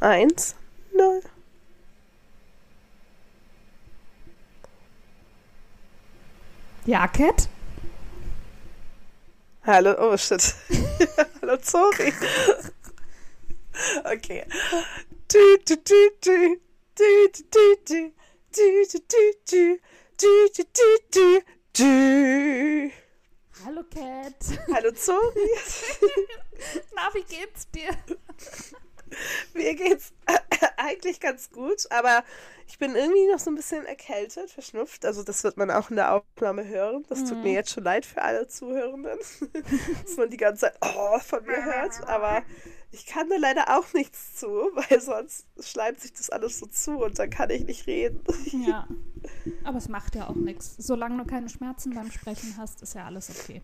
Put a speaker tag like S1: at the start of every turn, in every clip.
S1: Eins, null.
S2: Ja, Cat?
S1: Hallo, oh shit. Hallo, sorry. Okay. Du, du, du, du. Du, du, du, du. Du, du, du, du. Du, du, du, du. Du.
S2: Hallo, Cat.
S1: Hallo, Zori.
S2: Na, wie geht's dir?
S1: Mir geht's eigentlich ganz gut, aber ich bin irgendwie noch so ein bisschen erkältet, verschnupft. Also das wird man auch in der Aufnahme hören. Das tut mir jetzt schon leid für alle Zuhörenden, dass man die ganze Zeit oh, von mir hört. Aber ich kann da leider auch nichts zu, weil sonst schleimt sich das alles so zu und dann kann ich nicht reden.
S2: Ja, aber es macht ja auch nichts. Solange du keine Schmerzen beim Sprechen hast, ist ja alles okay.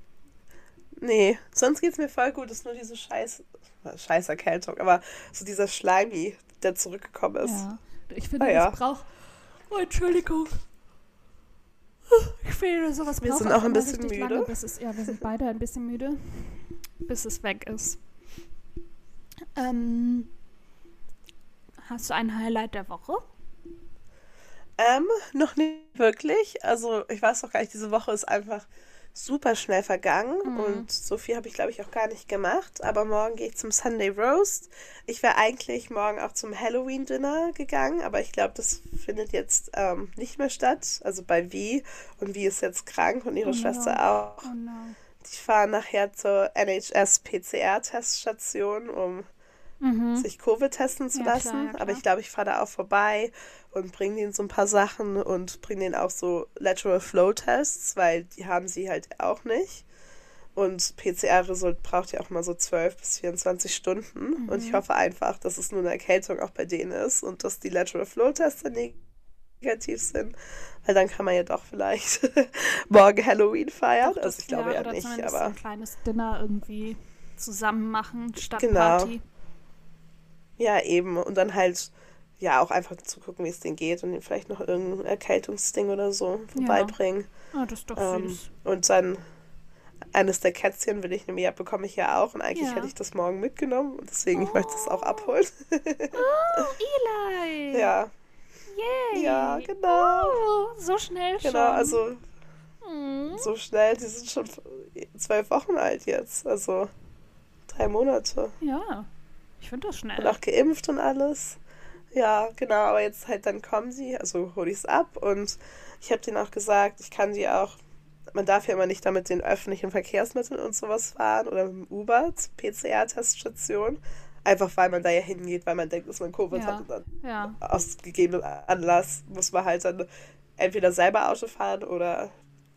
S1: Nee, sonst geht's mir voll gut. Es ist nur diese scheiß, scheiß Erkältung, aber so dieser Schleimi, der zurückgekommen ist.
S2: Ja, ich finde,
S1: Ah, ja.
S2: es braucht... Oh, Entschuldigung. Ich finde, sowas
S1: Wir
S2: braucht
S1: sind auch ein bisschen müde.
S2: Lange, bis es, ja, wir sind beide ein bisschen müde, bis es weg ist. Ähm, hast du ein Highlight der Woche?
S1: Ähm, noch nicht wirklich. Also ich weiß noch gar nicht, diese Woche ist einfach super schnell vergangen
S2: Mhm.
S1: und so viel habe ich, glaube ich, auch gar nicht gemacht. Aber morgen gehe ich zum Sunday Roast. Ich wäre eigentlich morgen auch zum Halloween-Dinner gegangen, aber ich glaube, das findet jetzt ähm, nicht mehr statt. Also bei Wie und Wie ist jetzt krank und ihre
S2: Oh no.
S1: Schwester auch.
S2: Oh no.
S1: Die fahren nachher zur NHS-PCR-Teststation, um
S2: Mhm.
S1: sich Covid testen zu
S2: Ja, klar,
S1: lassen.
S2: ja, klar.
S1: Aber ich glaube, ich fahre da auch vorbei und bringe denen so ein paar Sachen und bringe denen auch so Lateral Flow Tests, weil die haben sie halt auch nicht. Und PCR-Result braucht ja auch mal so 12 bis 24 Stunden. Und
S2: Mhm.
S1: ich hoffe einfach, dass es nur eine Erkältung auch bei denen ist und dass die Lateral Flow Tests dann negativ sind. Weil dann kann man ja doch vielleicht morgen Halloween feiern.
S2: Doch,
S1: also
S2: das-
S1: ich glaube ja,
S2: oder
S1: nicht, aber
S2: ein kleines Dinner irgendwie zusammen machen statt
S1: Genau.
S2: Party.
S1: Ja, eben. Und dann halt, ja, auch einfach zu gucken, wie es denen geht und ihnen vielleicht noch irgendein Erkältungsding oder so vorbeibringen.
S2: Ah, das ist doch
S1: Ähm,
S2: süß.
S1: und dann eines der Kätzchen will ich nämlich, ja, bekomme ich ja auch. Und eigentlich
S2: Ja.
S1: hätte ich das morgen mitgenommen. Und deswegen, ich möchte es auch abholen.
S2: Oh, Eli!
S1: ja,
S2: Yay!
S1: ja, genau.
S2: Oh, so schnell schon.
S1: Genau, also
S2: Mhm.
S1: so schnell. Die sind schon zwölf Wochen alt jetzt. Also drei Monate.
S2: Ja, ich finde das
S1: Und
S2: schnell.
S1: auch geimpft und alles. Ja, genau, aber jetzt halt dann kommen sie, also hole ich es ab und ich habe denen auch gesagt, ich kann die auch, man darf ja immer nicht damit den öffentlichen Verkehrsmitteln und sowas fahren oder mit dem Uber zur PCR-Teststation. Einfach weil man da ja hingeht, weil man denkt, dass man Covid
S2: Ja.
S1: hat und dann
S2: Ja,
S1: aus gegebenem Anlass muss man halt dann entweder selber Auto fahren oder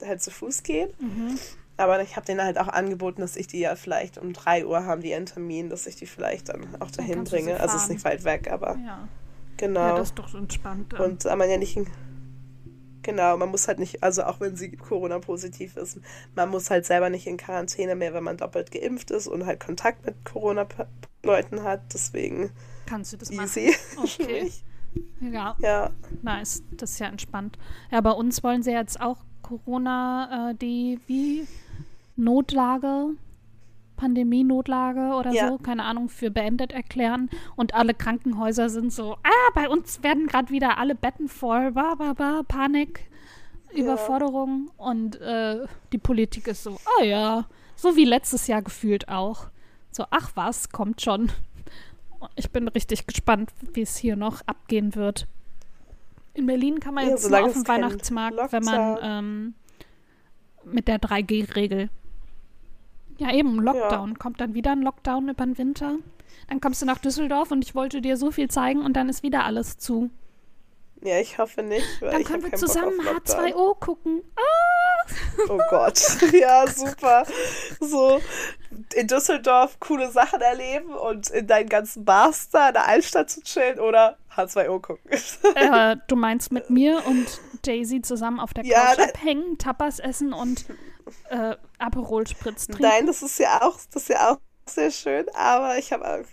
S1: halt zu Fuß gehen.
S2: mhm.
S1: Aber ich habe denen halt auch angeboten, dass ich die ja vielleicht um 3 Uhr haben, die einen Termin, dass ich die vielleicht dann auch dahin
S2: sie
S1: bringe. Also es ist nicht weit weg, aber
S2: ja.
S1: genau.
S2: ja, das ist doch entspannt. dann.
S1: Und da man ja nicht. Genau, man muss halt nicht, also auch wenn sie Corona-positiv ist, man muss halt selber nicht in Quarantäne mehr, wenn man doppelt geimpft ist und halt Kontakt mit Corona-Leuten hat. Deswegen
S2: Kannst du das machen?
S1: easy für
S2: Okay. Ja,
S1: Ja,
S2: nice. Das ist ja entspannt. Ja, bei uns wollen sie jetzt auch Corona, äh, die wie Notlage, Pandemie-Notlage oder
S1: Ja.
S2: so, keine Ahnung, für beendet erklären. Und alle Krankenhäuser sind so, ah, bei uns werden gerade wieder alle Betten voll, ba, ba, ba, Panik, Überforderung. Und äh, die Politik ist so, ah ja, so wie letztes Jahr gefühlt auch. So, ach was, kommt schon. Ich bin richtig gespannt, wie es hier noch abgehen wird. In Berlin kann man
S1: Ja,
S2: jetzt nur auf den Weihnachtsmarkt, wenn man ähm, mit der 3G-Regel. Ja, eben, Lockdown. Kommt dann wieder ein Lockdown über den Winter. Dann kommst du nach Düsseldorf und ich wollte dir so viel zeigen und dann ist wieder alles zu.
S1: ja, ich hoffe nicht.
S2: Dann können wir zusammen
S1: auf Lockdown.
S2: H2O gucken. Ah!
S1: Oh Gott. Ja, super. So in Düsseldorf coole Sachen erleben und in deinen ganzen Bars da in der Altstadt zu chillen oder H2O gucken.
S2: äh, du meinst mit mir und Jay-Z zusammen auf der
S1: Ja,
S2: Couch
S1: da-
S2: abhängen, Tapas essen und äh, Aperol Spritz trinken?
S1: Nein, das ist ja auch, das ist ja auch sehr schön, aber ich habe auch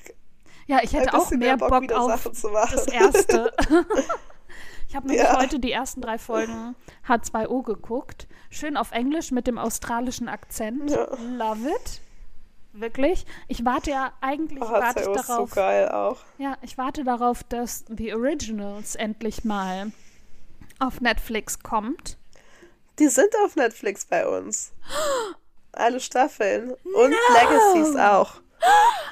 S2: Ja, ich hätte auch mehr Bock,
S1: wieder
S2: auf
S1: Sachen zu machen.
S2: das erste. ich habe nämlich
S1: Ja.
S2: heute die ersten drei Folgen H2O geguckt. Schön auf Englisch mit dem australischen Akzent.
S1: Ja.
S2: Love it. Wirklich? Ich warte ja eigentlich
S1: Oh,
S2: warte ich
S1: ist so
S2: darauf.
S1: geil auch.
S2: Ja, ich warte darauf, dass The Originals endlich mal auf Netflix kommt.
S1: Die sind auf Netflix bei uns. Alle Staffeln. Und Legacies auch.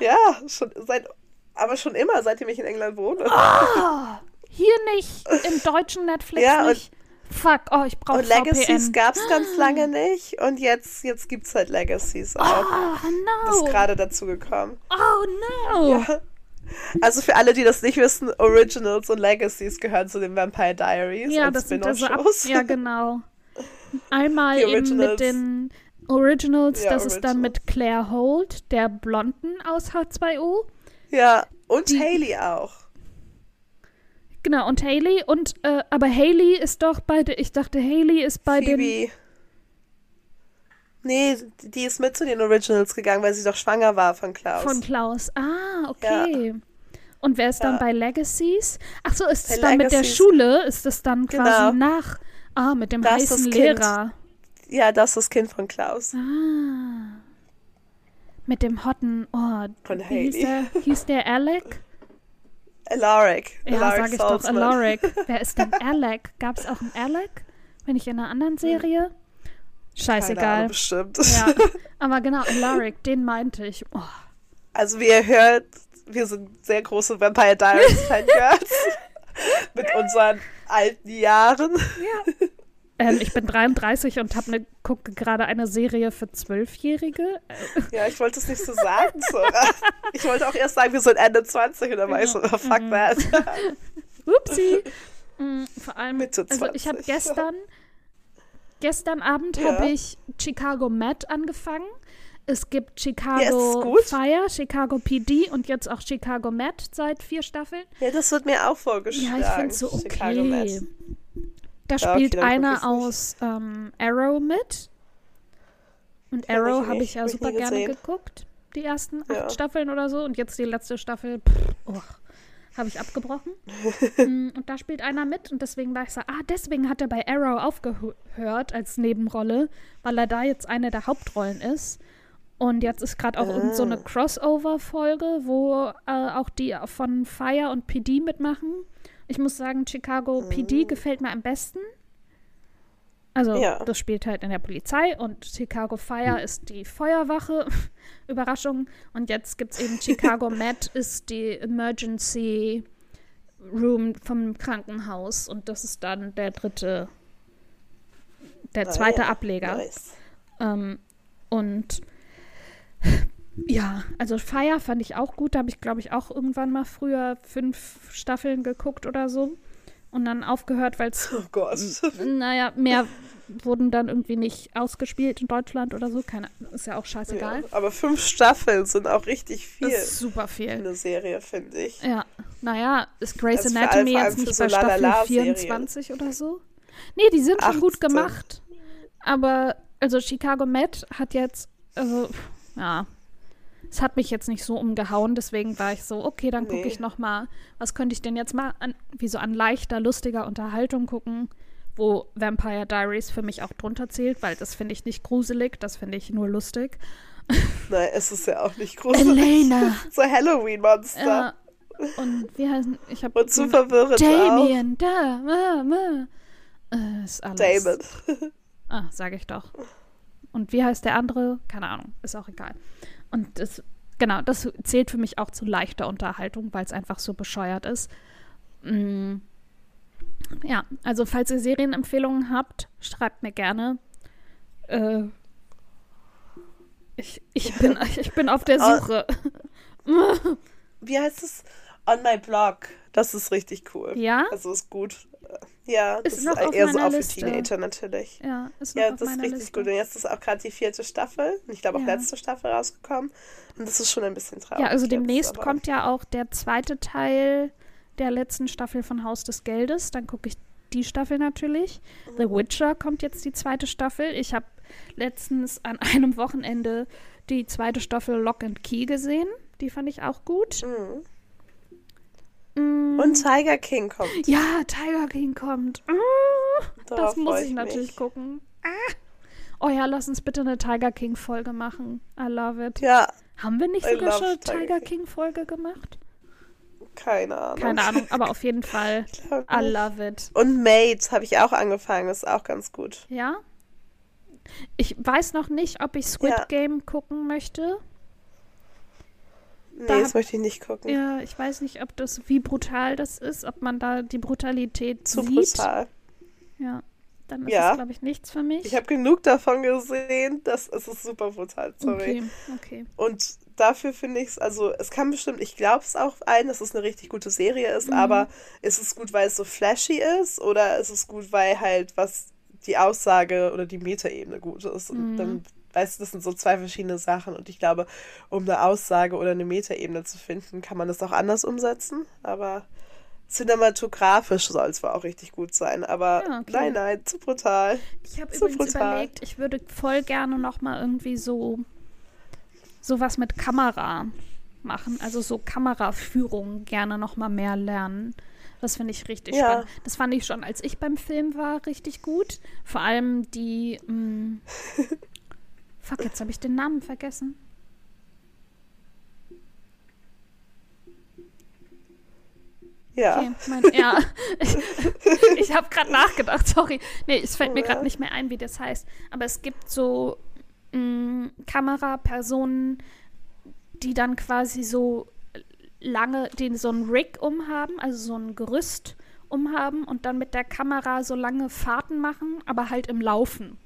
S1: Ja, schon seit, aber schon immer, seitdem ich in England wohne.
S2: Ah, hier nicht, im deutschen Netflix
S1: Ja, und-
S2: nicht. Fuck, oh, ich brauche
S1: Und Legacies gab es ganz lange nicht. Und jetzt, jetzt gibt es halt Legacies auch.
S2: Oh
S1: Das ist
S2: no.
S1: gerade dazu gekommen.
S2: Oh no.
S1: Also für alle, die das nicht wissen, Originals und Legacies gehören zu den Vampire Diaries
S2: Ja,
S1: als
S2: das sind also ab. Ja, genau. Einmal eben
S1: Originals.
S2: mit den Originals,
S1: Ja,
S2: das ist dann
S1: Originals.
S2: mit Claire Holt, der Blonden aus H2O.
S1: Ja, und
S2: Die-
S1: Haley auch.
S2: Genau, und Haley und äh, aber Haley ist doch bei der, ich dachte Haley ist bei den
S1: Phoebe. Nee, die ist mit zu den Originals gegangen, weil sie doch schwanger war von Klaus.
S2: von Klaus. Ah, okay. Und wer ist dann
S1: Ja.
S2: bei Legacies? Ach so, ist es dann mit der
S1: Legacies-
S2: Schule? Ist es dann
S1: Genau.
S2: quasi nach Ah, mit dem
S1: Das
S2: heißen
S1: Kind.
S2: Lehrer.
S1: ja, das ist das Kind von Klaus.
S2: Ah. Mit dem hotten, oh,
S1: Von
S2: wie hieß
S1: Haley.
S2: der? Hieß der Alec?
S1: Alaric.
S2: Ja,
S1: Alaric
S2: sag ich doch. Alaric. Wer ist denn Alec? Gab es auch einen Alec? Bin ich in einer anderen Serie?
S1: Keine Ahnung,
S2: Scheißegal.
S1: bestimmt.
S2: Ja, aber genau, Alaric, den meinte ich. Oh,
S1: Also wie ihr hört, wir sind sehr große Vampire Diaries Fangirls. Mit unseren alten Jahren.
S2: ähm, ich bin 33 und hab ne, gucke gerade eine Serie für Zwölfjährige.
S1: Ja, ich wollte es nicht so sagen, Sora. Ich wollte auch erst sagen, wir sind Ende 20 und dann war ich so, oh, fuck
S2: Mhm.
S1: that.
S2: Upsi. Mm, vor allem,
S1: Mitte
S2: also ich habe
S1: 20.
S2: gestern, gestern Abend
S1: Ja.
S2: habe ich Chicago Med angefangen. Es gibt Chicago
S1: gut.
S2: Fire, Chicago PD und jetzt auch Chicago Med seit vier Staffeln.
S1: Ja, das wird mir auch vorgeschlagen.
S2: Ja, ich finde so okay. Da
S1: Ja,
S2: spielt einer aus ähm, Arrow mit. Und Arrow habe ich ja
S1: hab
S2: super gerne geguckt. Die ersten acht
S1: Ja.
S2: Staffeln oder so. Und jetzt die letzte Staffel, oh, habe ich abgebrochen. Mm, und da spielt einer mit. Und deswegen war ich so, ah, deswegen hat er bei Arrow aufgehört als Nebenrolle, weil er da jetzt eine der Hauptrollen ist. Und jetzt ist gerade auch irgend so eine
S1: Ah.
S2: Crossover-Folge, wo äh, auch die von Fire und PD mitmachen. Ich muss sagen, Chicago PD gefällt mir am besten. Also,
S1: Ja.
S2: das spielt halt in der Polizei und Chicago Fire ist die Feuerwache. Überraschung. Und jetzt gibt es eben Chicago Med, ist die Emergency Room vom Krankenhaus. Und das ist dann der dritte, der
S1: Ah,
S2: zweite
S1: ja.
S2: Ableger.
S1: Nice.
S2: Ähm, und ja, also Fire fand ich auch gut. Da habe ich, glaube ich, auch irgendwann mal früher fünf Staffeln geguckt oder so. Und dann aufgehört, weil es,
S1: Oh Gott.
S2: naja, mehr wurden dann irgendwie nicht ausgespielt in Deutschland oder so. Keine, ist ja auch scheißegal.
S1: Ja, aber fünf Staffeln sind auch richtig viel
S2: Das ist super
S1: für
S2: viel.
S1: eine Serie, finde ich.
S2: Ja, naja, ist Grey's
S1: Also vor
S2: Anatomy
S1: allem- vor allem
S2: jetzt nicht
S1: so
S2: bei Staffel
S1: Lalala-Serien.
S2: 24 oder so? Nee, die sind schon gut
S1: 18.
S2: gemacht. Aber, also Chicago Med hat jetzt, also, ja, es hat mich jetzt nicht so umgehauen, deswegen war ich so, okay, dann gucke
S1: Nee.
S2: ich noch mal, was könnte ich denn jetzt mal an, wie so an leichter, lustiger Unterhaltung gucken, wo Vampire Diaries für mich auch drunter zählt, weil das finde ich nicht gruselig, das finde ich nur lustig.
S1: Nein, es ist ja auch nicht gruselig.
S2: Elena.
S1: So Halloween-Monster.
S2: Ja, und wie heißen, ich habe
S1: Und zu verwirrend auch.
S2: Damien, da, ma, ma. Äh, ist alles.
S1: Damon.
S2: Ah, sage ich doch. Und wie heißt der andere? Keine Ahnung, ist auch egal. Und das, genau, das zählt für mich auch zu leichter Unterhaltung, weil es einfach so bescheuert ist. Mm. Ja, also falls ihr Serienempfehlungen habt, schreibt mir gerne. Äh, ich, ich, bin, ich bin auf der
S1: Ah.
S2: Suche.
S1: Wie heißt es? On my blog. Das ist richtig cool.
S2: Ja?
S1: Also ist gut. Ja, das
S2: Ist
S1: ist,
S2: noch auf
S1: eher so auch für
S2: Liste.
S1: Teenager natürlich.
S2: Ja, ist noch
S1: Ja,
S2: auf
S1: das ist
S2: meiner
S1: richtig
S2: Liste.
S1: gut. Und jetzt ist auch gerade die vierte Staffel. Ich glaube auch
S2: Ja.
S1: letzte Staffel rausgekommen. Und das ist schon ein bisschen traurig.
S2: Ja, also
S1: jetzt,
S2: demnächst
S1: aber-
S2: kommt ja auch der zweite Teil der letzten Staffel von Haus des Geldes. Dann gucke ich die Staffel natürlich. The Witcher kommt jetzt die zweite Staffel. Ich habe letztens an einem Wochenende die zweite Staffel Lock and Key gesehen. Die fand ich auch gut.
S1: Mhm.
S2: Mm,
S1: Und Tiger King kommt.
S2: ja, Tiger King kommt. Mm, das muss
S1: freu
S2: ich natürlich
S1: mich.
S2: gucken. Ah. Oh ja, lass uns bitte eine Tiger King Folge machen. I love it.
S1: Ja,
S2: Haben wir nicht sogar schon eine Tiger King-Folge gemacht?
S1: Keine Ahnung.
S2: Keine Ahnung, aber auf jeden Fall. I love it.
S1: Und Mate habe ich auch angefangen, ist auch ganz gut.
S2: Ja? Ich weiß noch nicht, ob ich Squid ja. Game gucken möchte.
S1: Nee, da das möchte ich nicht gucken.
S2: Ja, ich weiß nicht, ob das, wie brutal das ist, ob man da die Brutalität
S1: Zu
S2: sieht.
S1: brutal.
S2: Ja, dann ist ja. das, glaube ich, nichts für mich.
S1: Ich habe genug davon gesehen, dass es ist super brutal, sorry.
S2: Okay, okay.
S1: Und dafür finde ich es, also es kann bestimmt, ich glaube es auch ein, dass es eine richtig gute Serie ist, mhm. aber ist es gut, weil es so flashy ist oder ist es gut, weil halt was die Aussage oder die Metaebene gut ist? Und mhm. dann weißt du, das sind so zwei verschiedene Sachen und ich glaube, um eine Aussage oder eine Metaebene zu finden, kann man das auch anders umsetzen, aber cinematografisch soll es wohl auch richtig gut sein, aber ja, okay. nein, nein, zu brutal.
S2: Ich habe übrigens brutal. überlegt, ich würde voll gerne noch mal irgendwie so sowas mit Kamera machen, also so Kameraführung gerne noch mal mehr lernen. Das finde ich richtig ja. spannend. Das fand ich schon, als ich beim Film war, richtig gut. Vor allem die mm, Fuck, jetzt habe ich den Namen vergessen.
S1: Ja.
S2: Okay, mein, ja. ich, ich habe gerade nachgedacht, sorry. Nee, es fällt mir gerade nicht mehr ein, wie das heißt. Aber es gibt so mh, mm, Kamerapersonen, die dann quasi so lange, den so ein Rig umhaben, also so ein Gerüst umhaben und dann mit der Kamera so lange Fahrten machen, aber halt im Laufen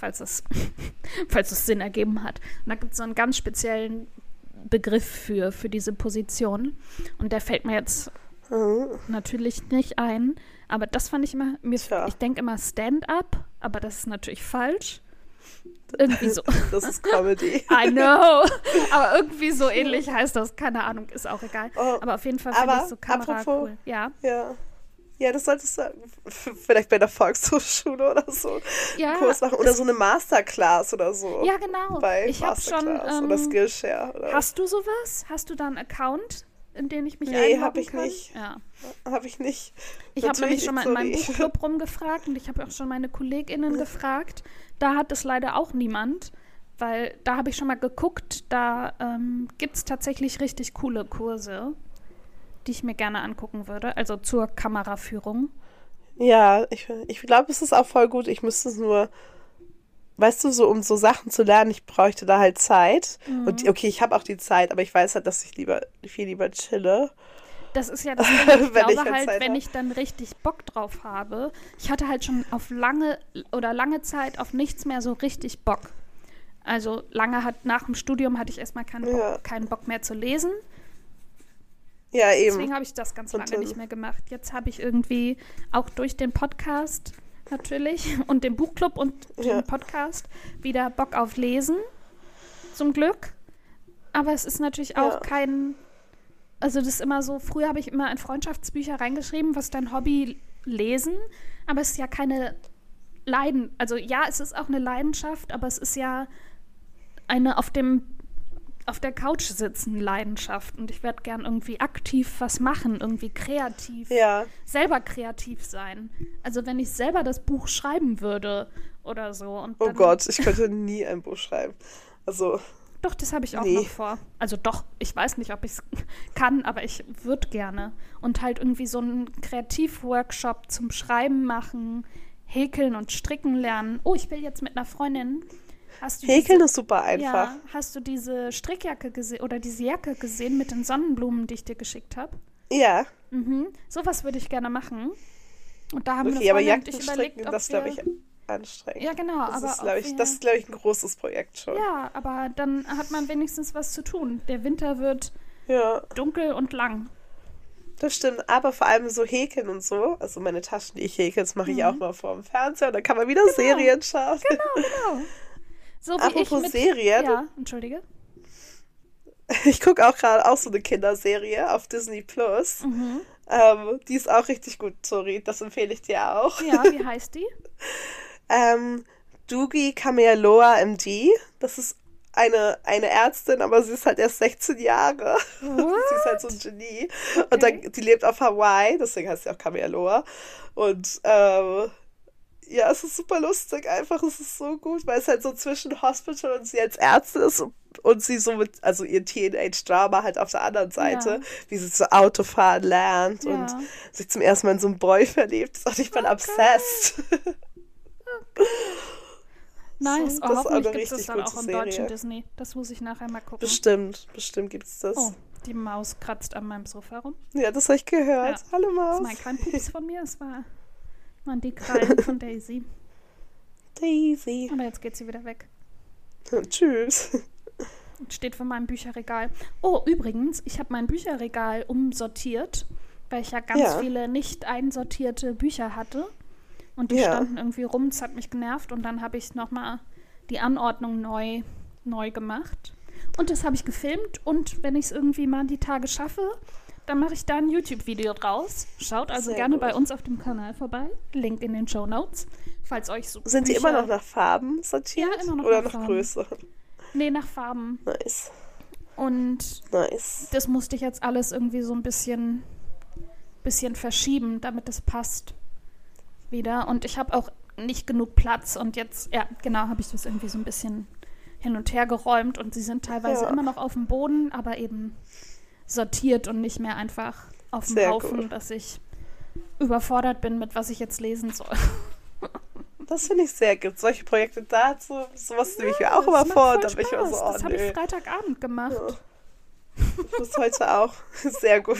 S2: falls es, falls es Sinn ergeben hat. Und da gibt es so einen ganz speziellen Begriff für, für diese Position. Und der fällt mir jetzt mhm. natürlich nicht ein. Aber das fand ich immer, mir, ja. ich denke immer Stand-up, aber das ist natürlich falsch. Irgendwie so.
S1: Das ist Comedy.
S2: I know. Aber irgendwie so ähnlich heißt das. Keine Ahnung, ist auch egal. Oh, aber auf jeden Fall finde ich so Kamera apropos, cool. Ja.
S1: Ja. Ja, das solltest du vielleicht bei der Volkshochschule oder so ja, Kurs machen. Oder so eine Masterclass oder so.
S2: Ja, genau.
S1: Bei
S2: ich Masterclass
S1: schon, ähm, oder Skillshare. Oder?
S2: Hast du sowas? Hast du da einen Account, in den ich mich nee, einloggen
S1: hab ich
S2: kann?
S1: Nicht. Ja. Habe ich nicht.
S2: Ich habe nämlich schon mal in meinem Buchclub rumgefragt und ich habe auch schon meine KollegInnen gefragt. Da hat es leider auch niemand weil da habe ich schon mal geguckt, da ähm, gibt es tatsächlich richtig coole Kurse die ich mir gerne angucken würde, also zur Kameraführung.
S1: Ja, ich, ich glaube, es ist auch voll gut. Ich müsste es nur, weißt du, so um so Sachen zu lernen, ich bräuchte da halt Zeit. Mhm. Und okay, ich habe auch die Zeit, aber ich weiß halt, dass ich lieber viel lieber chille.
S2: Das ist ja das Ding. Ich glaube ich halt, Zeit wenn ich dann richtig Bock drauf habe. Ich hatte halt schon auf lange oder lange Zeit auf nichts mehr so richtig Bock. Also lange hat nach dem Studium hatte ich erstmal keinen Bock, ja. keinen Bock mehr zu lesen.
S1: Ja, eben.
S2: Deswegen habe ich das ganz lange nicht mehr gemacht. Jetzt habe ich irgendwie auch durch den Podcast natürlich und den Buchclub und ja. den Podcast wieder Bock auf Lesen. Zum Glück. Aber es ist natürlich auch ja. kein. Also, das ist immer so. Früher habe ich immer in Freundschaftsbücher reingeschrieben, was dein Hobby lesen. Aber es ist ja keine Leiden. Also, ja, es ist auch eine Leidenschaft, aber es ist ja eine auf dem auf der Couch sitzen Leidenschaft und ich werde gern irgendwie aktiv was machen, irgendwie kreativ,
S1: ja.
S2: selber kreativ sein. Also wenn ich selber das Buch schreiben würde oder so. Und
S1: oh Gott, ich könnte nie ein Buch schreiben. Also.
S2: Doch, das habe ich auch nee. noch vor. Also doch, ich weiß nicht, ob ich es kann, aber ich würde gerne. Und halt irgendwie so einen Kreativworkshop zum Schreiben machen, häkeln und stricken lernen. Oh, ich will jetzt mit einer Freundin
S1: Häkeln diese, ist super einfach. Ja,
S2: hast du diese Strickjacke gesehen oder diese Jacke gesehen mit den Sonnenblumen, die ich dir geschickt habe?
S1: Ja.
S2: Mhm. Sowas würde ich gerne machen. Und da haben
S1: okay,
S2: wir
S1: aber Jacken stricken, das glaube ich anstrengend.
S2: Ja, genau.
S1: Das
S2: aber
S1: ist, glaube ich, das ist, glaube ich, ein großes Projekt schon.
S2: Ja, aber dann hat man wenigstens was zu tun. Der Winter wird
S1: ja.
S2: dunkel und lang.
S1: Das stimmt, aber vor allem so häkeln und so. Also meine Taschen, die ich häkel, das mache ich mhm. auch mal vor dem Fernseher und dann kann man wieder genau. Serien schauen.
S2: Genau, genau. So wie
S1: Apropos
S2: ich mit,
S1: Serien.
S2: Ja, entschuldige.
S1: Ich gucke auch gerade auch so eine Kinderserie auf Disney Plus.
S2: Mhm.
S1: Ähm, die ist auch richtig gut, sorry. Das empfehle ich dir auch.
S2: Ja, wie heißt die?
S1: ähm, Doogie Kamealoa MD. Das ist eine, eine Ärztin, aber sie ist halt erst 16 Jahre. sie ist halt so ein Genie. Okay. Und dann, die lebt auf Hawaii, deswegen heißt sie auch Kamealoa. Und ähm, ja, es ist super lustig. Einfach, es ist so gut, weil es halt so zwischen Hospital und sie als Ärztin ist und, und sie so mit, also ihr Teenage-Drama halt auf der anderen Seite,
S2: Ja.
S1: wie sie so Autofahren lernt
S2: Ja.
S1: und sich zum ersten Mal in so einen Boy verliebt. Und ich bin
S2: Oh
S1: obsessed.
S2: Nice.
S1: So,
S2: Oh,
S1: das ist auch
S2: hoffentlich gibt es dann auch im deutschen
S1: Serie.
S2: Disney. Das muss ich nachher mal gucken.
S1: Bestimmt, bestimmt gibt's das.
S2: Oh, die Maus kratzt an meinem Sofa rum.
S1: Ja, das habe ich gehört.
S2: Ja.
S1: Hallo
S2: Das
S1: Maus.
S2: ist mein kleiner Pups von mir. Es war, waren die Krallen von Daisy.
S1: Daisy.
S2: Aber jetzt geht sie wieder weg.
S1: Tschüss.
S2: Steht vor meinem Bücherregal. Oh, übrigens, ich habe mein Bücherregal umsortiert, weil ich ja ganz
S1: Ja.
S2: viele nicht einsortierte Bücher hatte. Und die
S1: Ja.
S2: standen irgendwie rum, es hat mich genervt. Und dann habe ich nochmal die Anordnung neu, neu gemacht. Und das habe ich gefilmt. Und wenn ich es irgendwie mal die Tage schaffe, dann mache ich da ein YouTube-Video draus. Schaut also
S1: Sehr
S2: gerne
S1: gut.
S2: bei uns auf dem Kanal vorbei. Link in den Show Notes. Falls euch so
S1: Sind die immer noch nach Farben sortiert?
S2: Ja, immer noch
S1: Oder
S2: nach
S1: nach. Größe?
S2: Nee, nach Farben.
S1: Nice.
S2: Und
S1: Nice.
S2: das musste ich jetzt alles irgendwie so ein bisschen, bisschen verschieben, damit es passt wieder. Und ich habe auch nicht genug Platz und jetzt, ja, genau, habe ich das irgendwie so ein bisschen hin und her geräumt und sie sind teilweise
S1: Ja.
S2: immer noch auf dem Boden, aber eben sortiert und nicht mehr einfach auf dem
S1: Sehr
S2: Haufen,
S1: gut.
S2: dass ich überfordert bin mit was ich jetzt lesen soll.
S1: Das finde ich sehr gut. Solche Projekte dazu, sowas nehme ich mir
S2: Ja,
S1: auch immer
S2: das
S1: vor. dann bin ich immer so, oh
S2: Das habe ich. Freitagabend gemacht.
S1: Ich muss heute auch. Sehr gut.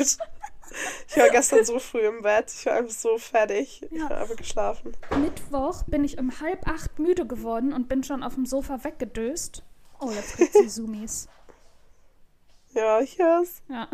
S1: Ich war gestern so früh im Bett. Ich war einfach so fertig. Ich
S2: Ja.
S1: habe einfach geschlafen.
S2: Mittwoch bin ich um halb acht müde geworden und bin schon auf dem Sofa weggedöst. Oh, jetzt kriegt sie Zoomies.
S1: Ja, ich hör's.
S2: Ja.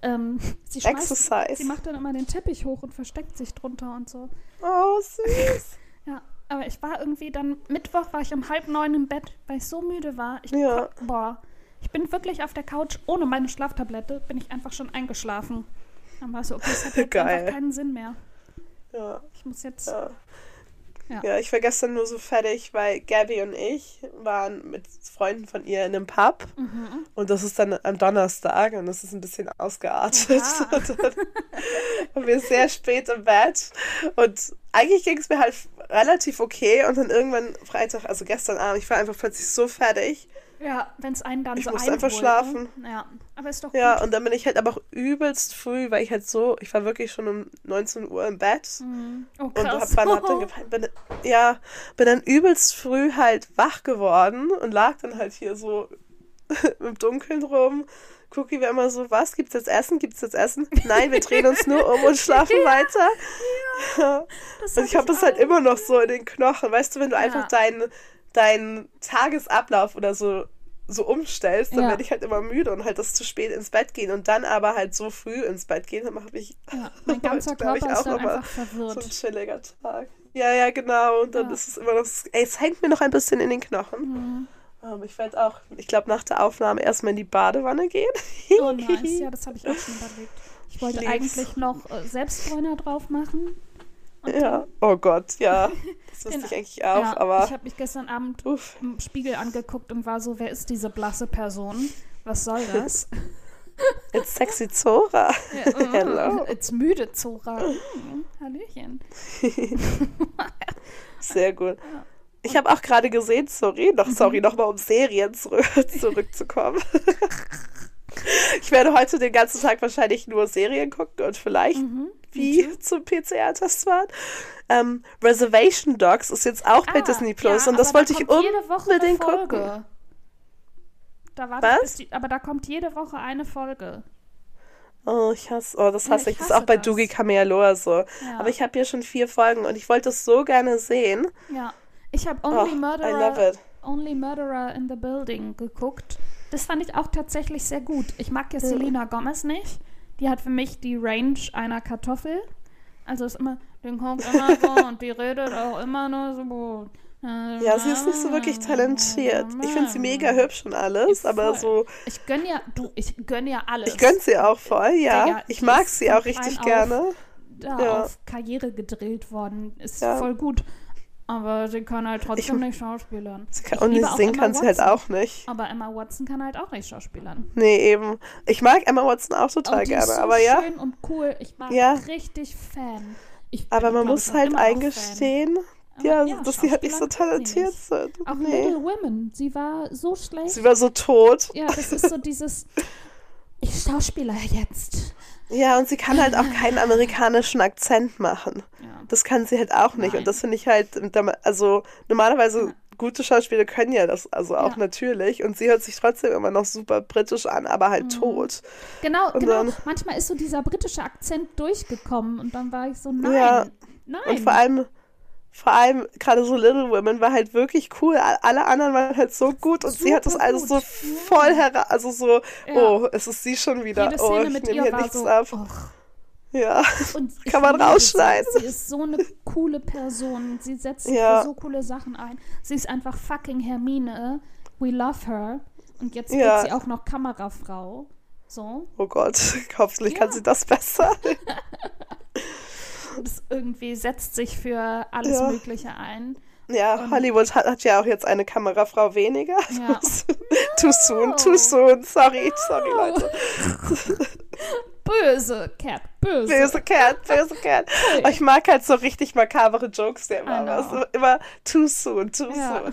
S2: Ähm, sie, schmeißt,
S1: Exercise.
S2: sie macht dann immer den Teppich hoch und versteckt sich drunter und so.
S1: Oh, süß.
S2: Ja, aber ich war irgendwie dann, Mittwoch war ich um halb neun im Bett, weil ich so müde war. Ich,
S1: Ja.
S2: Boah, ich bin wirklich auf der Couch ohne meine Schlaftablette, bin ich einfach schon eingeschlafen. Dann war es so, okay, es hat jetzt
S1: Geil.
S2: einfach keinen Sinn mehr.
S1: Ja,
S2: Ich muss jetzt,
S1: ja.
S2: Ja.
S1: Ja, ich war gestern nur so fertig, weil Gabby und ich waren mit Freunden von ihr in einem Pub.
S2: Mhm.
S1: Und das ist dann am Donnerstag und das ist ein bisschen ausgeartet.
S2: Oha.
S1: Und dann waren wir sehr spät im Bett. Und eigentlich ging es mir halt relativ okay. Und dann irgendwann Freitag, also gestern Abend, ich war einfach plötzlich so fertig.
S2: Ja, wenn es einen dann
S1: Ich
S2: so
S1: musste einfach
S2: einholt,
S1: schlafen.
S2: Ne? Ja, aber ist doch
S1: Ja,
S2: gut.
S1: und dann bin ich halt aber auch übelst früh, weil ich halt so, ich war wirklich schon um 19 Uhr im Bett.
S2: Mhm. Oh,
S1: Und
S2: krass.
S1: hab, wann hab dann bin, ja, bin dann übelst früh halt wach geworden und lag dann halt hier so im Dunkeln rum. Gucki war immer so, was, gibt's jetzt Essen, gibt's jetzt Essen? Nein, wir drehen uns nur um und schlafen weiter. Ja.
S2: Das
S1: Und ich habe es halt immer noch so in den Knochen. Weißt du, wenn du
S2: Ja.
S1: einfach deinen deinen Tagesablauf oder so so umstellst, dann
S2: Ja.
S1: werde ich halt immer müde und halt das zu spät ins Bett gehen und dann aber halt so früh ins Bett gehen, dann habe ich
S2: Ja, mein ganzer
S1: Heute, glaub ich,
S2: Körper ist
S1: auch
S2: dann einfach
S1: so ein chilliger Tag. Ja, ja, genau. Und dann
S2: Ja.
S1: ist es immer noch. Ey, es hängt mir noch ein bisschen in den Knochen.
S2: Mhm.
S1: Aber ich werde auch, ich glaube, nach der Aufnahme erstmal in die Badewanne gehen.
S2: Oh nice, ja, das habe ich auch schon überlegt. Ich wollte
S1: lieb's.
S2: eigentlich noch äh, Selbstbräuner drauf machen.
S1: Ja. Oh Gott, ja. Das wusste ich eigentlich auch,
S2: ja,
S1: aber.
S2: ich habe mich gestern Abend
S1: Uff.
S2: im Spiegel angeguckt und war so, wer ist diese blasse Person? Was soll das?
S1: It's sexy Zora.
S2: Ja, äh,
S1: Hello.
S2: Jetzt müde, Zora. Hm, Hallöchen.
S1: Sehr gut. Ich habe auch gerade gesehen, sorry, noch,
S2: Mhm.
S1: sorry, nochmal um Serien zurück, zurückzukommen. ich werde heute den ganzen Tag wahrscheinlich nur Serien gucken und vielleicht
S2: Mhm.
S1: Wie zum PCR-Test fahren. Ähm, Reservation Dogs ist jetzt auch bei
S2: Ah,
S1: Disney Plus
S2: ja,
S1: und das wollte
S2: da
S1: ich unbedingt gucken.
S2: Da
S1: Was?
S2: die, aber da kommt jede Woche eine Folge.
S1: Oh, ich hasse, oh, das
S2: Ja,
S1: hasse
S2: ich
S1: ich. Das ist auch bei
S2: das.
S1: Dugi Kamealoa so.
S2: Ja.
S1: Aber ich habe hier schon vier Folgen und ich wollte es so gerne sehen.
S2: Ja. Ich habe
S1: Oh,
S2: Only Murderer,
S1: it.
S2: Only Murderer in the Building geguckt. Das fand ich auch tatsächlich sehr gut. Ich mag ja Selena Gomez nicht. Die hat für mich die Range einer Kartoffel. Also ist immer, die guckt immer so und die redet auch immer nur so.
S1: Ja, sie ist nicht so wirklich talentiert. Ich finde sie mega hübsch und alles, aber
S2: Voll.
S1: so,
S2: Ich gönn ja, du, ich gönn ja alles.
S1: ich gönn sie auch voll, ja. Ich mag sie auch richtig gerne.
S2: auf Da
S1: Ja.
S2: auf Karriere gedrillt worden. Ist
S1: Ja.
S2: voll gut. Aber sie kann halt trotzdem
S1: Ich-
S2: nicht schauspielern.
S1: Sie kann, und
S2: auch
S1: singen kann sie halt auch nicht.
S2: Aber Emma Watson kann halt auch nicht schauspielern.
S1: Nee, eben. Ich mag Emma Watson auch total gerne,
S2: so
S1: aber ja.
S2: schön und cool. Ich war
S1: Ja.
S2: richtig Fan. Ich
S1: Aber man
S2: glaub
S1: muss halt eingestehen, ja,
S2: ja,
S1: dass sie halt nicht so talentiert
S2: nicht.
S1: sind.
S2: Auch
S1: nee.
S2: Little Women. Sie war so schlecht.
S1: Sie war so tot.
S2: ja, das ist so dieses. Ich Schauspieler jetzt.
S1: Ja, und sie kann halt auch keinen amerikanischen Akzent machen.
S2: Ja.
S1: Das kann sie halt auch nicht.
S2: Nein.
S1: Und das finde ich halt, also normalerweise gute Schauspieler können ja das, also auch
S2: Ja.
S1: natürlich. Und sie hört sich trotzdem immer noch super britisch an, aber halt tot.
S2: Genau,
S1: Und
S2: genau.
S1: dann-
S2: Manchmal ist so dieser britische Akzent durchgekommen und dann war ich so, nein,
S1: Ja.
S2: nein.
S1: Und vor allem, vor allem gerade so Little Women war halt wirklich cool. All- Alle anderen waren halt so gut und sie hat das
S2: Super
S1: alles
S2: gut.
S1: so
S2: Ja.
S1: voll hera also so,
S2: Ja.
S1: oh, es ist sie schon wieder.
S2: Jede
S1: oh,
S2: Szene
S1: ich
S2: mit
S1: nehme
S2: ihr
S1: hier nichts
S2: so,
S1: ab.
S2: och.
S1: Ja.
S2: Und
S1: Kann man rausschneiden.
S2: Sie. sie ist so eine coole Person. Sie setzt sich
S1: Ja.
S2: für so coole Sachen ein. Sie ist einfach fucking Hermine. We love her. Und jetzt
S1: Ja.
S2: wird sie auch noch Kamerafrau. So.
S1: Oh Gott, hoffentlich kann
S2: Ja.
S1: sie das besser.
S2: Und es irgendwie setzt sich für alles
S1: Ja.
S2: Mögliche ein.
S1: Ja, Hollywood hat, hat ja auch jetzt eine Kamerafrau weniger.
S2: Ja.
S1: too soon, too soon. Sorry, sorry, Leute.
S2: Böse, Cat, böse.
S1: Böse Cat, böse Cat. Aber ich mag halt so richtig makabere Jokes, der immer, aber so immer too soon, too
S2: Ja.
S1: soon.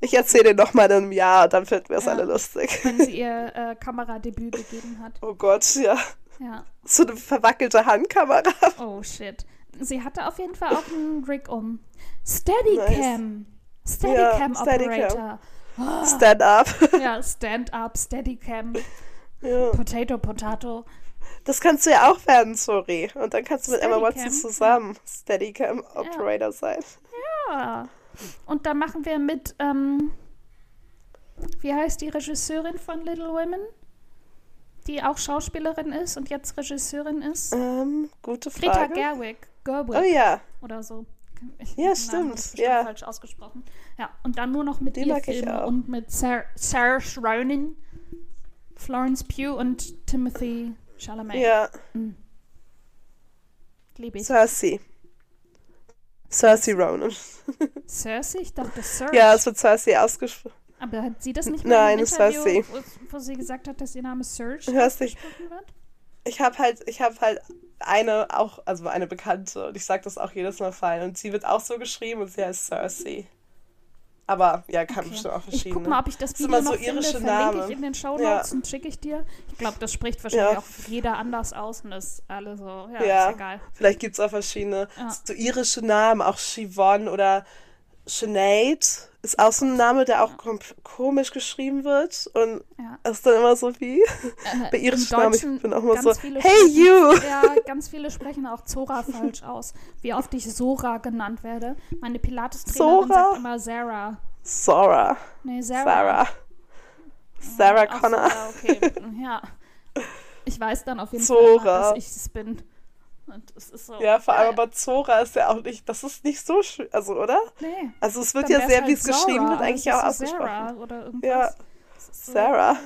S1: Ich erzähle noch mal in einem Jahr, dann finden wir es
S2: Ja.
S1: alle lustig.
S2: Wenn sie ihr äh, Kameradebüt gegeben hat.
S1: Oh Gott, ja.
S2: Ja.
S1: So eine verwackelte Handkamera.
S2: Oh shit. Sie hatte auf jeden Fall auch einen Rig um. Steadycam. Steadycam
S1: Ja, Steadicam.
S2: Operator.
S1: Stand up.
S2: Ja, Stand-up, Steadycam,
S1: ja.
S2: Potato, Potato.
S1: Das kannst du ja auch werden, sorry. Und dann kannst du mit Emma
S2: Steadicam,
S1: Watson zusammen Steadicam Operator sein.
S2: Ja. Und dann machen wir mit, ähm, wie heißt die Regisseurin von Little Women? Die auch Schauspielerin ist und jetzt Regisseurin ist?
S1: Ähm, gute
S2: Greta
S1: Frage.
S2: Gerwig. Gerwig.
S1: Oh ja,
S2: oder so. Ich,
S1: Ja, stimmt, ja.
S2: falsch ausgesprochen. Ja, und dann nur noch mit
S1: Die
S2: ihr
S1: mag ich
S2: Filme
S1: auch.
S2: und mit Sar Sarah Ronan, Florence Pugh und Timothy Chalamet.
S1: ja.
S2: Liebe ich.
S1: Cersei. Cersei Ronan.
S2: Cersei? Ich dachte Cersei.
S1: Ja, es wird Cersei ausgesprochen.
S2: Aber hat sie das nicht mal
S1: Nein,
S2: im
S1: es war
S2: Interview,
S1: sie.
S2: wo, wo sie gesagt hat, dass ihr Name Serge
S1: Hörst dich.
S2: wird?
S1: Ich habe halt, ich habe halt eine auch, also eine Bekannte und ich sage das auch jedes Mal fallen und sie wird auch so geschrieben und sie heißt Cersei. Aber ja, kann
S2: Okay.
S1: bestimmt auch
S2: Ich
S1: verschiedene.
S2: guck mal, ob ich das
S1: Das
S2: Video
S1: immer
S2: noch
S1: so
S2: finde,
S1: irische
S2: verlinke
S1: Namen.
S2: ich in den Show
S1: Ja.
S2: Und schicke ich dir. Ich glaube, das spricht wahrscheinlich
S1: Ja.
S2: auch jeder anders aus und das ist alle so, ja,
S1: Ja.
S2: ist egal.
S1: Vielleicht gibt es auch verschiedene so irische Namen, auch Siobhan oder Sinead ist auch so ein Name, der auch kom komisch geschrieben wird und
S2: Ja.
S1: ist dann immer so wie
S2: Äh,
S1: bei irischen Namen. Ich bin auch immer so, hey you!
S2: Ja, ganz viele sprechen auch Zora falsch aus. Wie oft ich Sora genannt werde. Meine Pilates-Trainerin
S1: Zora?
S2: sagt immer Sarah.
S1: Sarah.
S2: Nee, Sarah.
S1: Sarah. Sarah
S2: Ach
S1: Connor.
S2: ja, okay. ja. Ich weiß dann auf jeden Fall,
S1: Zora.
S2: immer, dass ich es bin. Und es ist so.
S1: Ja, vor allem
S2: ja,
S1: aber Zora ist ja auch nicht, das ist nicht so schön, also oder?
S2: Nee.
S1: Also es wird ja sehr,
S2: halt
S1: wie es geschrieben wird, eigentlich auch
S2: so
S1: ausgesprochen.
S2: Sarah.
S1: Ja,
S2: so-
S1: Sarah.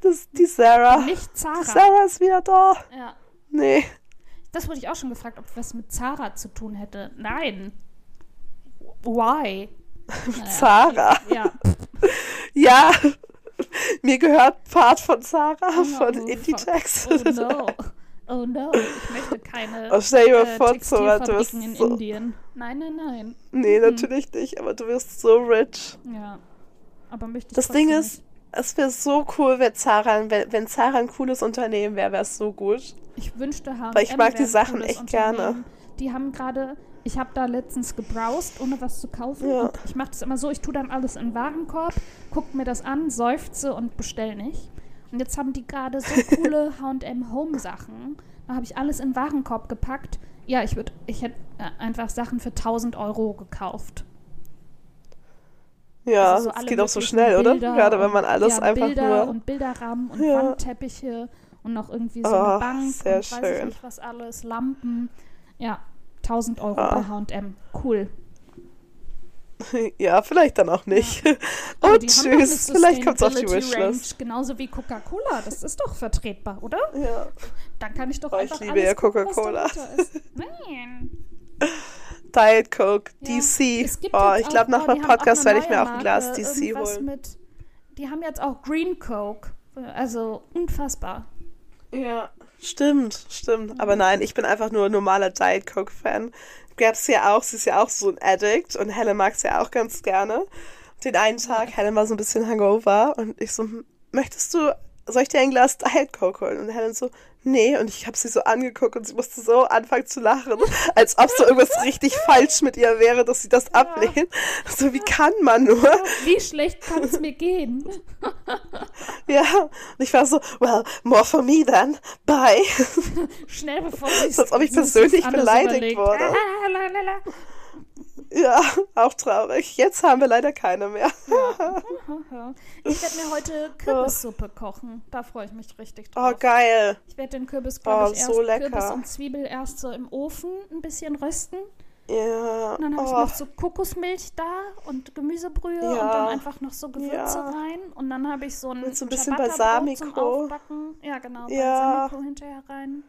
S1: Das ist die Sarah.
S2: Nicht Zara.
S1: Sarah ist wieder da.
S2: Ja.
S1: Nee.
S2: Das wurde ich auch schon gefragt, ob was mit Zara zu tun hätte. Nein. Why? Naja.
S1: Zara.
S2: Ja.
S1: Ja. Mir gehört Part von Sarah
S2: Oh,
S1: von Inditex.
S2: Oh no. Oh no. Ich möchte keine
S1: Oh, stell dir mal
S2: äh,
S1: vor, Zora, du wirst
S2: in
S1: so.
S2: Indien. Nein, nein, nein.
S1: Nee, natürlich nicht, aber du wirst so rich.
S2: Ja. Aber möchte ich
S1: Das Ding ist, es wäre so cool, wenn Zara, wenn, wenn Zara ein cooles Unternehmen wäre, wäre es so gut.
S2: nicht. Ich wünschte H&M
S1: Weil ich mag die Sachen echt gerne.
S2: Die haben gerade, ich habe da letztens gebrowst, ohne was zu kaufen.
S1: Ja.
S2: Ich mache das immer so, ich tue dann alles in den Warenkorb, guck mir das an, seufze und bestell nicht. Und jetzt haben die gerade so coole H&M Home Sachen. Da habe ich alles in den Warenkorb gepackt. Ja, ich würde, ich hätte äh, einfach Sachen für 1000 Euro gekauft.
S1: Ja,
S2: Also so
S1: es geht auch so schnell, oder?
S2: Bilder
S1: Gerade wenn man alles
S2: ja,
S1: einfach
S2: Bilder
S1: nur.
S2: und Bilderrahmen und
S1: Ja.
S2: Wandteppiche und noch irgendwie so
S1: Oh,
S2: eine Bank
S1: sehr
S2: und weiß ich
S1: schön.
S2: nicht was alles, Lampen. Ja, 1000 Euro
S1: Ah.
S2: bei H&M. Cool.
S1: Ja, vielleicht dann auch nicht.
S2: Aber
S1: Und
S2: eine
S1: tschüss. Vielleicht kommt es auf die Wishlist.
S2: Genauso wie Coca-Cola. Das ist doch vertretbar, oder?
S1: Ja.
S2: Dann kann ich doch
S1: Oh, ich
S2: einfach
S1: liebe
S2: alles
S1: ja Coca-Cola.
S2: Nein.
S1: Diet Coke,
S2: Ja.
S1: DC. Oh, ich glaube, nach
S2: oh,
S1: dem Podcast werde ich mir auch ein Glas DC holen.
S2: Mit, die haben jetzt auch Green Coke. Also unfassbar.
S1: Ja. Stimmt, stimmt. Aber nein, ich bin einfach nur ein normaler Diet Coke-Fan. Gab's ja auch, sie ist ja auch so ein Addict und Helen mag es ja auch ganz gerne. Den einen Tag, Helen war so ein bisschen hungover und ich so, möchtest du, soll ich dir ein Glas Diet Coke holen? Und Helen so, nee. Und ich habe sie so angeguckt und sie musste so anfangen zu lachen, als ob so irgendwas richtig falsch mit ihr wäre, dass sie das ablehnt. So, wie kann man nur?
S2: Wie schlecht kann es mir gehen?
S1: ja, und ich war so, well, more for me then. Bye.
S2: Schnell bevor
S1: so, als ob ich persönlich beleidigt überlegt. wurde. Ah, ja, auch traurig. Jetzt haben wir leider keine mehr.
S2: Ja. Ich werde mir heute Kürbissuppe kochen. Da freue ich mich richtig drauf.
S1: Oh, geil.
S2: Ich werde den Kürbis, glaube oh, ich, erst so Kürbis und Zwiebel erst so im Ofen ein bisschen rösten.
S1: Ja.
S2: Und dann habe oh. ich noch so Kokosmilch da und Gemüsebrühe ja. und dann einfach noch so Gewürze ja. rein. Und dann habe ich so ein,
S1: so ein bisschen Balsamico.
S2: zum Aufbacken. Ja, genau. Ja. Balsamico hinterher rein.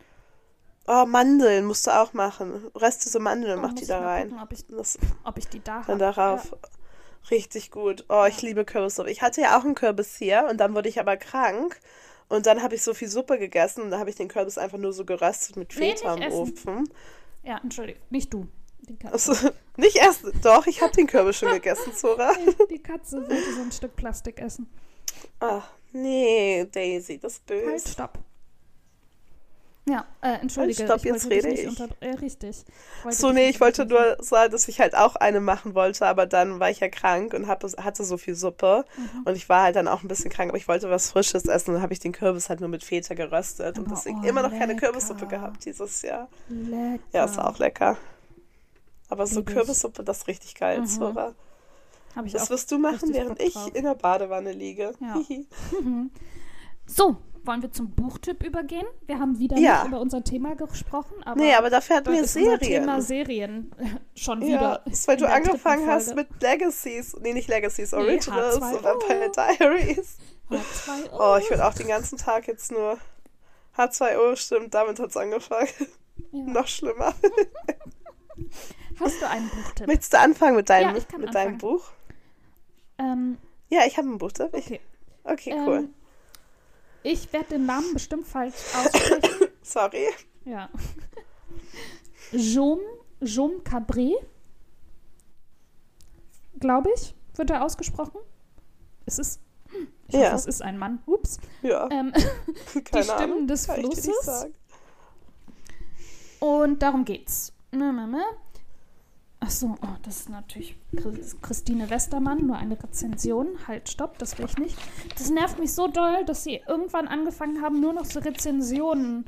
S1: Oh, Mandeln musst du auch machen. Reste so Mandeln, oh, mach die da rein.
S2: Gucken, ob, ich, das, ob ich die da habe.
S1: Dann darauf. Ja. Richtig gut. Oh, ich liebe Kürbissuppe. Ich hatte ja auch einen Kürbis hier und dann wurde ich aber krank. Und dann habe ich so viel Suppe gegessen und da habe ich den Kürbis einfach nur so geröstet mit Feta nee, im Ofen.
S2: Ja, entschuldige, nicht du.
S1: Also, nicht essen. Doch, ich habe den Kürbis schon gegessen, Zora.
S2: Die Katze wollte so ein Stück Plastik essen.
S1: Ach, nee, Daisy, das ist böse.
S2: Halt, stopp. Ja, äh, entschuldige.
S1: Stopp, jetzt rede ich.
S2: Äh, richtig.
S1: So, nee, ich wollte nur sagen, dass ich halt auch eine machen wollte, aber dann war ich ja krank und hab, hatte so viel Suppe. Mhm. Und ich war halt dann auch ein bisschen krank, aber ich wollte was Frisches essen. Dann habe ich den Kürbis halt nur mit Feta geröstet. Aber und deswegen oh, immer noch lecker. keine Kürbissuppe gehabt dieses Jahr.
S2: Lecker.
S1: Ja, ist auch lecker. Aber so Lieb Kürbissuppe, das ist richtig geil, mhm. Zora. das wirst du machen, während ich in der Badewanne liege.
S2: Ja. so, wollen wir zum Buchtipp übergehen? Wir haben wieder ja. nicht über unser Thema gesprochen, aber.
S1: Nee, aber dafür hatten wir Serien.
S2: Unser Thema Serien schon wieder.
S1: Ja, ist, weil du angefangen hast mit Legacies. Nee, nicht Legacies, Originals nee, oder Vampire Diaries. H2O. Oh, ich will auch den ganzen Tag jetzt nur. H2O, stimmt, damit hat es angefangen. Ja. Noch schlimmer.
S2: Hast du einen Buchtipp?
S1: Möchtest du anfangen mit deinem, ja, mit deinem Buch?
S2: Ähm,
S1: ja, ich habe einen Buchtipp.
S2: Okay.
S1: Okay, cool.
S2: Ähm, ich werde den Namen bestimmt falsch aussprechen.
S1: Sorry.
S2: Ja. Jaume, Jaume Cabré, glaube ich, wird er ausgesprochen. Es ist, ich ja. hoffe, es ist ein Mann. Ups.
S1: Ja.
S2: Ähm, die Stimmen Ahnung. des Flusses. Und darum geht's. Ach so, oh, das ist natürlich Christine Westermann, nur eine Rezension. Halt, stopp, das will ich nicht. Das nervt mich so doll, dass sie irgendwann angefangen haben, nur noch so Rezensionen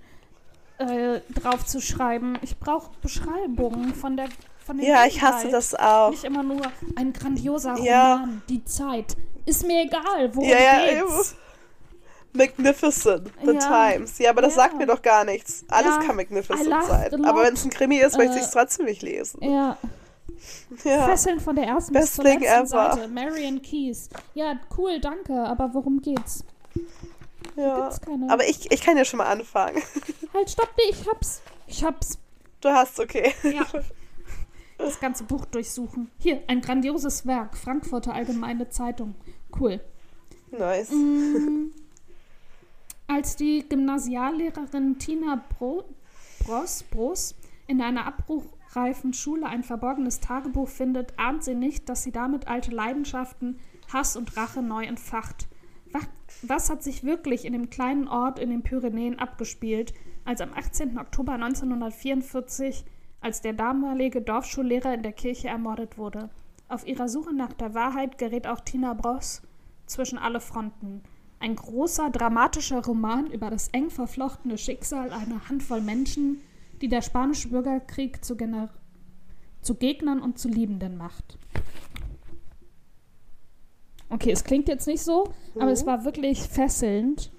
S2: äh, drauf zu schreiben. Ich brauche Beschreibungen von der von
S1: Ja, ich hasse das auch.
S2: Nicht immer nur ein grandioser ja. Roman, die Zeit. Ist mir egal, worum ja, ja, geht's.
S1: Magnificent, The ja, Times. Ja, aber das ja. sagt mir doch gar nichts. Alles ja, kann Magnificent sein. Aber wenn es ein Krimi ist, möchte ich es äh, trotzdem nicht lesen.
S2: Ja. Ja. Fesseln von der ersten Best bis zur letzten ever. Seite. Marion Keys. Ja, cool, danke. Aber worum geht's?
S1: Ja. Aber ich, ich kann ja schon mal anfangen.
S2: Halt, stopp, nee, ich hab's. Ich hab's.
S1: Du hast, okay.
S2: Ja. Das ganze Buch durchsuchen. Hier, ein grandioses Werk. Frankfurter Allgemeine Zeitung. Cool.
S1: Nice.
S2: Mm, als die Gymnasiallehrerin Tina Bro Bros, Bros in einer abbruchreifen Schule ein verborgenes Tagebuch findet, ahnt sie nicht, dass sie damit alte Leidenschaften, Hass und Rache neu entfacht. Was, was hat sich wirklich in dem kleinen Ort in den Pyrenäen abgespielt, als am 18. Oktober 1944, als der damalige Dorfschullehrer in der Kirche ermordet wurde? Auf ihrer Suche nach der Wahrheit gerät auch Tina Bros zwischen alle Fronten. Ein großer, dramatischer Roman über das eng verflochtene Schicksal einer Handvoll Menschen, die der spanische Bürgerkrieg zu, Gener zu Gegnern und zu Liebenden macht. Okay, es klingt jetzt nicht so, mhm. aber es mhm. war wirklich fesselnd.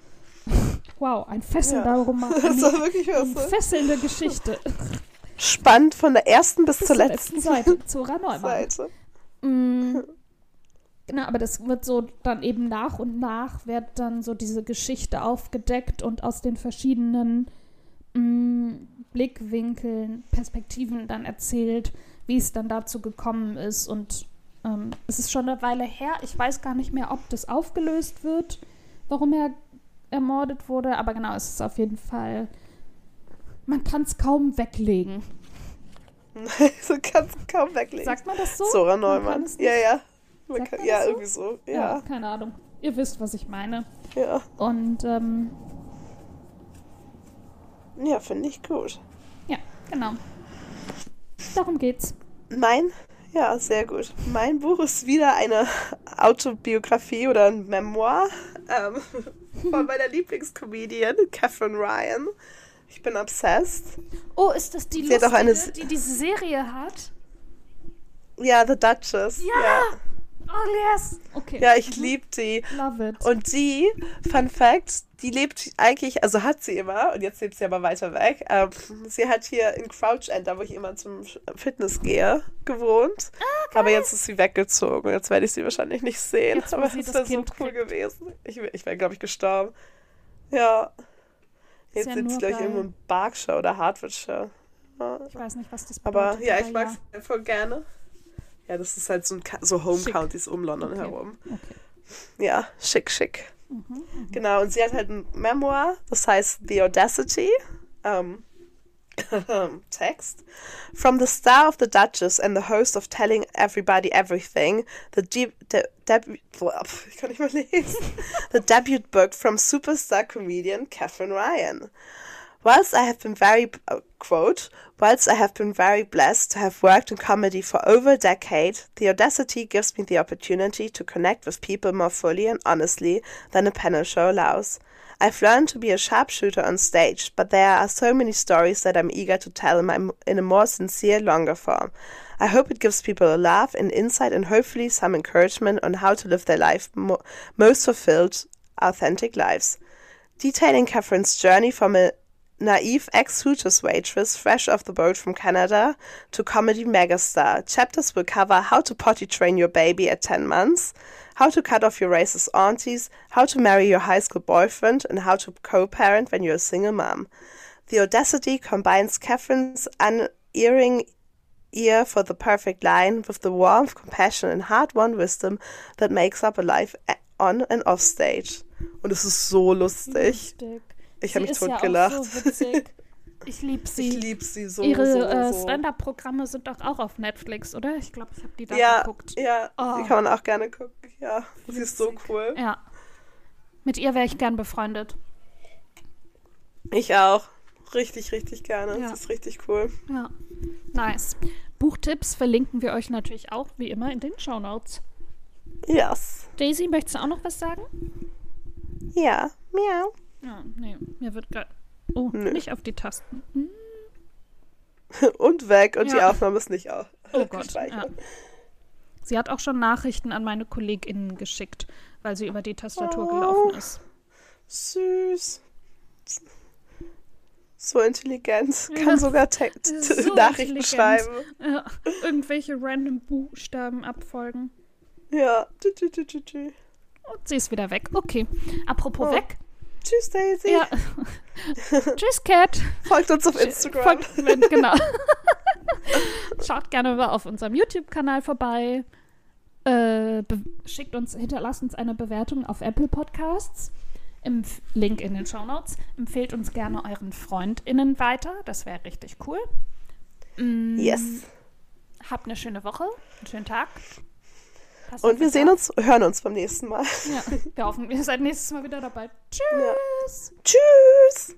S2: wow, ein fesselnder ja. Roman.
S1: Das war wirklich
S2: eine fesselnde Geschichte.
S1: Spannend von der ersten bis, bis zur letzten, letzten
S2: Seite. Zora Neumann. Seite. Mm, Genau, aber das wird so dann eben nach und nach wird dann so diese Geschichte aufgedeckt und aus den verschiedenen mh, mm, Blickwinkeln, Perspektiven dann erzählt, wie es dann dazu gekommen ist. Und ähm, es ist schon eine Weile her. Ich weiß gar nicht mehr, ob das aufgelöst wird, warum er ermordet wurde. Aber genau, es ist auf jeden Fall Man kann es kaum weglegen.
S1: so kannst du kaum weglegen.
S2: Sagt man das so? Kann
S1: Neumann.
S2: es
S1: Ja, ja. Man kann, ja,
S2: so?
S1: irgendwie so.
S2: Ja.
S1: Ja,
S2: keine Ahnung. Ihr wisst, was ich meine.
S1: ja.
S2: Und ähm,
S1: Ja, finde ich gut.
S2: ja, genau. Darum geht's.
S1: Mein, ja, sehr gut. Mein Buch ist wieder eine Autobiografie oder ein Memoir ähm, von meiner Lieblingscomedian, Catherine Ryan. Ich bin obsessed.
S2: Oh, ist das die
S1: Sie auch eine
S2: Lustige, die diese Serie hat?
S1: Ja, The Duchess.
S2: Ja.
S1: Ja,
S2: Oh, yes. Okay.
S1: ja ich liebe die.
S2: Love it.
S1: Und die, Fun Fact, die lebt eigentlich, also hat sie immer, und jetzt lebt sie aber weiter weg. Ähm, sie hat hier in Crouch End, da wo ich immer zum Fitness gehe, gewohnt.
S2: Ah,
S1: aber jetzt ist sie weggezogen. Jetzt werde ich sie wahrscheinlich nicht sehen.
S2: Jetzt,
S1: aber es
S2: das
S1: wäre so cool gewesen. Ich, ich wäre, glaube ich, gestorben. Ja. Jetzt
S2: ja
S1: sitzt glaube ich, irgendwo in Berkshire oder Hertfordshire. Ja.
S2: ich weiß nicht, was das
S1: Aber
S2: bedeutet.
S1: ja, ich mag es voll gerne. Ja, das ist halt so, ein, so Home
S2: Schick.
S1: Counties um London
S2: Okay.
S1: herum.
S2: Okay.
S1: Ja, schick, schick.
S2: Mhm,
S1: Genau, und sie hat halt ein Memoir, das heißt The Audacity. Ähm, Text. From the star of the Duchess and the host of Telling Everybody Everything, the, de- de- debut, ich kann nicht mal lesen, the debut book from superstar comedian Catherine Ryan. Whilst I have been very, uh, quote, whilst I have been very blessed to have worked in comedy for over a decade, the audacity gives me the opportunity to connect with people more fully and honestly than a panel show allows. I've learned to be a sharpshooter on stage, but there are so many stories that I'm eager to tell in, a more sincere, longer form. I hope it gives people a laugh, an insight, and hopefully some encouragement on how to live their life mo- most fulfilled, authentic lives detailing Catherine's journey from a naive ex Hooters waitress fresh off the boat from Canada to comedy megastar. Chapters will cover how to potty train your baby at 10 months, how to cut off your racist aunties, how to marry your high school boyfriend, and how to co parent when you're a single mom. The Audacity combines Catherine's unerring ear for the perfect line with the warmth, compassion, and hard won wisdom that makes up a life on and off stage. Und es ist so lustig.
S2: Lustig.
S1: Ich habe mich
S2: ja
S1: totgelacht.
S2: Auch so witzig. Ich liebe sie.
S1: Ich liebe sie so.
S2: Ihre
S1: so,
S2: äh,
S1: so.
S2: Stand-up-Programme sind doch auch auf Netflix, oder? Ich glaube, ich habe die da
S1: Ja,
S2: geguckt.
S1: ja,
S2: Oh.
S1: die kann man auch gerne gucken. Ja, sie ist so
S2: Witzig.
S1: cool.
S2: Ja. Mit ihr wäre ich gern befreundet.
S1: Ich auch. Richtig, richtig gerne.
S2: Ja.
S1: Sie ist richtig cool.
S2: Ja. Nice. Buchtipps verlinken wir euch natürlich auch, wie immer, in den Shownotes.
S1: Yes.
S2: Daisy, möchtest du auch noch was sagen?
S1: Ja. Miau.
S2: Ja, nee, mir wird gerade. Oh,
S1: Nö.
S2: nicht auf die Tasten. Hm?
S1: Und weg. Und die
S2: Ja.
S1: Aufnahme ist nicht auf.
S2: Oh Gott. Ja. Sie hat auch schon Nachrichten an meine KollegInnen geschickt, weil sie über die Tastatur
S1: Oh.
S2: gelaufen ist.
S1: Süß. So intelligent.
S2: Ja.
S1: Kann sogar Te
S2: So
S1: Nachrichten schreiben.
S2: Ja, irgendwelche random Buchstaben abfolgen.
S1: Ja.
S2: Und sie ist wieder weg. Okay. Apropos
S1: Oh.
S2: weg.
S1: Tschüss, Daisy.
S2: Ja. Tschüss, Cat.
S1: Folgt uns auf Instagram.
S2: Folgt, wenn- genau. Schaut gerne mal auf unserem YouTube-Kanal vorbei. Äh, schickt uns, hinterlasst uns eine Bewertung auf Apple Podcasts. Im F- Link in den Show Notes. Empfehlt uns gerne euren FreundInnen weiter. Das wäre richtig cool. Mm,
S1: Yes.
S2: Habt eine schöne Woche, einen schönen Tag. Passt
S1: Und wir sehen uns, hören uns beim nächsten Mal.
S2: Ja, wir hoffen, ihr seid nächstes Mal wieder dabei. Tschüss.
S1: Tschüss.